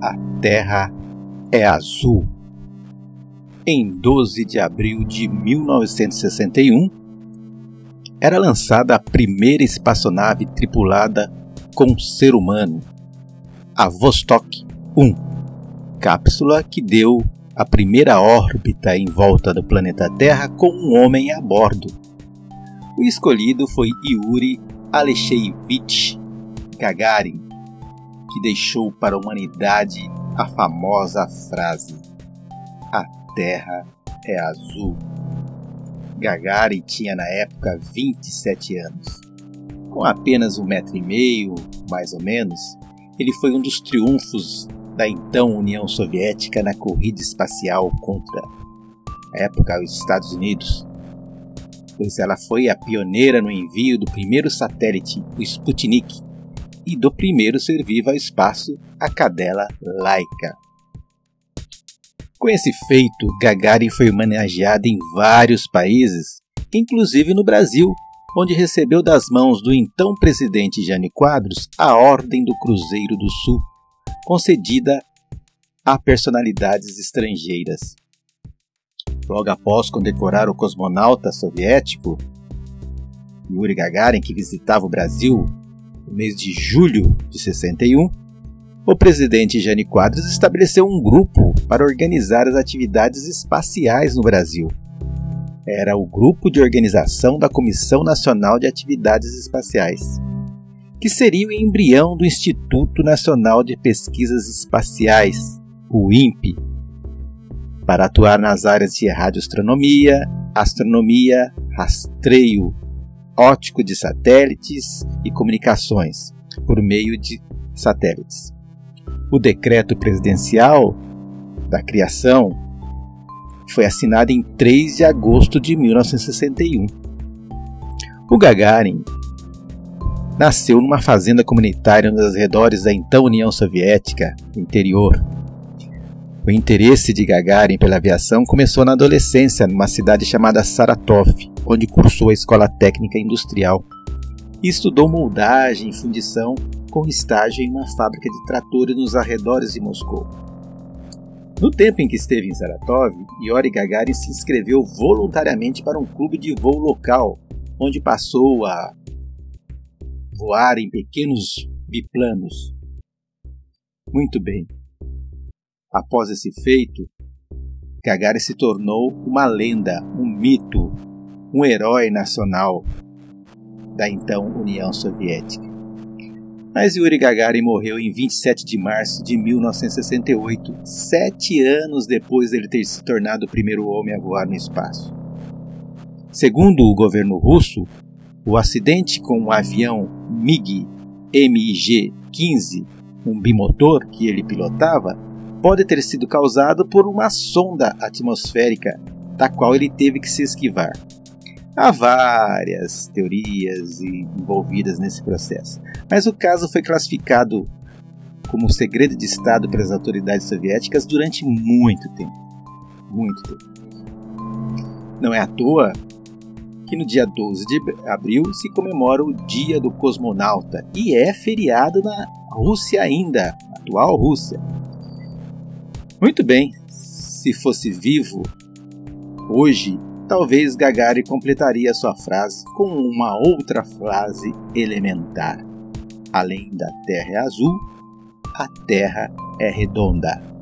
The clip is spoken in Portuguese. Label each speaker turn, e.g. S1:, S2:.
S1: A Terra é Azul. Em 12 de abril de 1961, era lançada a primeira espaçonave tripulada com ser humano, a Vostok 1, cápsula que deu a primeira órbita em volta do planeta Terra com um homem a bordo. O escolhido foi Yuri Alexeyevich Gagarin, que deixou para a humanidade a famosa frase: A Terra é azul. Gagarin tinha na época 27 anos. Com apenas um metro e meio, mais ou menos, ele foi um dos triunfos da então União Soviética na corrida espacial contra a época os Estados Unidos, pois ela foi a pioneira no envio do primeiro satélite, o Sputnik, e do primeiro ser vivo ao espaço, a cadela Laika. Com esse feito, Gagarin foi homenageado em vários países, inclusive no Brasil, onde recebeu das mãos do então presidente Jânio Quadros a Ordem do Cruzeiro do Sul, concedida a personalidades estrangeiras. Logo após condecorar o cosmonauta soviético Yuri Gagarin, que visitava o Brasil no mês de julho de 61, o presidente Jânio Quadros estabeleceu um grupo para organizar as atividades espaciais no Brasil. Era o Grupo de Organização da Comissão Nacional de Atividades Espaciais, que seria o embrião do Instituto Nacional de Pesquisas Espaciais, o INPE, para atuar nas áreas de radioastronomia, astronomia, rastreio óptico de satélites e comunicações por meio de satélites. O decreto presidencial da criação foi assinado em 3 de agosto de 1961. O Gagarin nasceu numa fazenda comunitária nos arredores da então União Soviética, interior. O interesse de Gagarin pela aviação começou na adolescência, numa cidade chamada Saratov, onde cursou a Escola Técnica Industrial. E estudou moldagem e fundição com estágio em uma fábrica de tratores nos arredores de Moscou. No tempo em que esteve em Saratov, Yuri Gagarin se inscreveu voluntariamente para um clube de voo local, onde passou a voar em pequenos biplanos. Muito bem. Após esse feito, Gagarin se tornou uma lenda, um mito, um herói nacional da então União Soviética. Mas Yuri Gagarin morreu em 27 de março de 1968, sete anos depois dele ter se tornado o primeiro homem a voar no espaço. Segundo o governo russo, o acidente com o avião MiG MiG-15, um bimotor que ele pilotava, pode ter sido causado por uma sonda atmosférica da qual ele teve que se esquivar. Há várias teorias envolvidas nesse processo, mas o caso foi classificado como segredo de Estado pelas autoridades soviéticas durante muito tempo. Muito tempo. Não é à toa que no dia 12 de abril se comemora o Dia do Cosmonauta e é feriado na Rússia ainda, atual Rússia. Muito bem, se fosse vivo, hoje talvez Gagarin completaria sua frase com uma outra frase elementar. Além da Terra é azul, a Terra é redonda.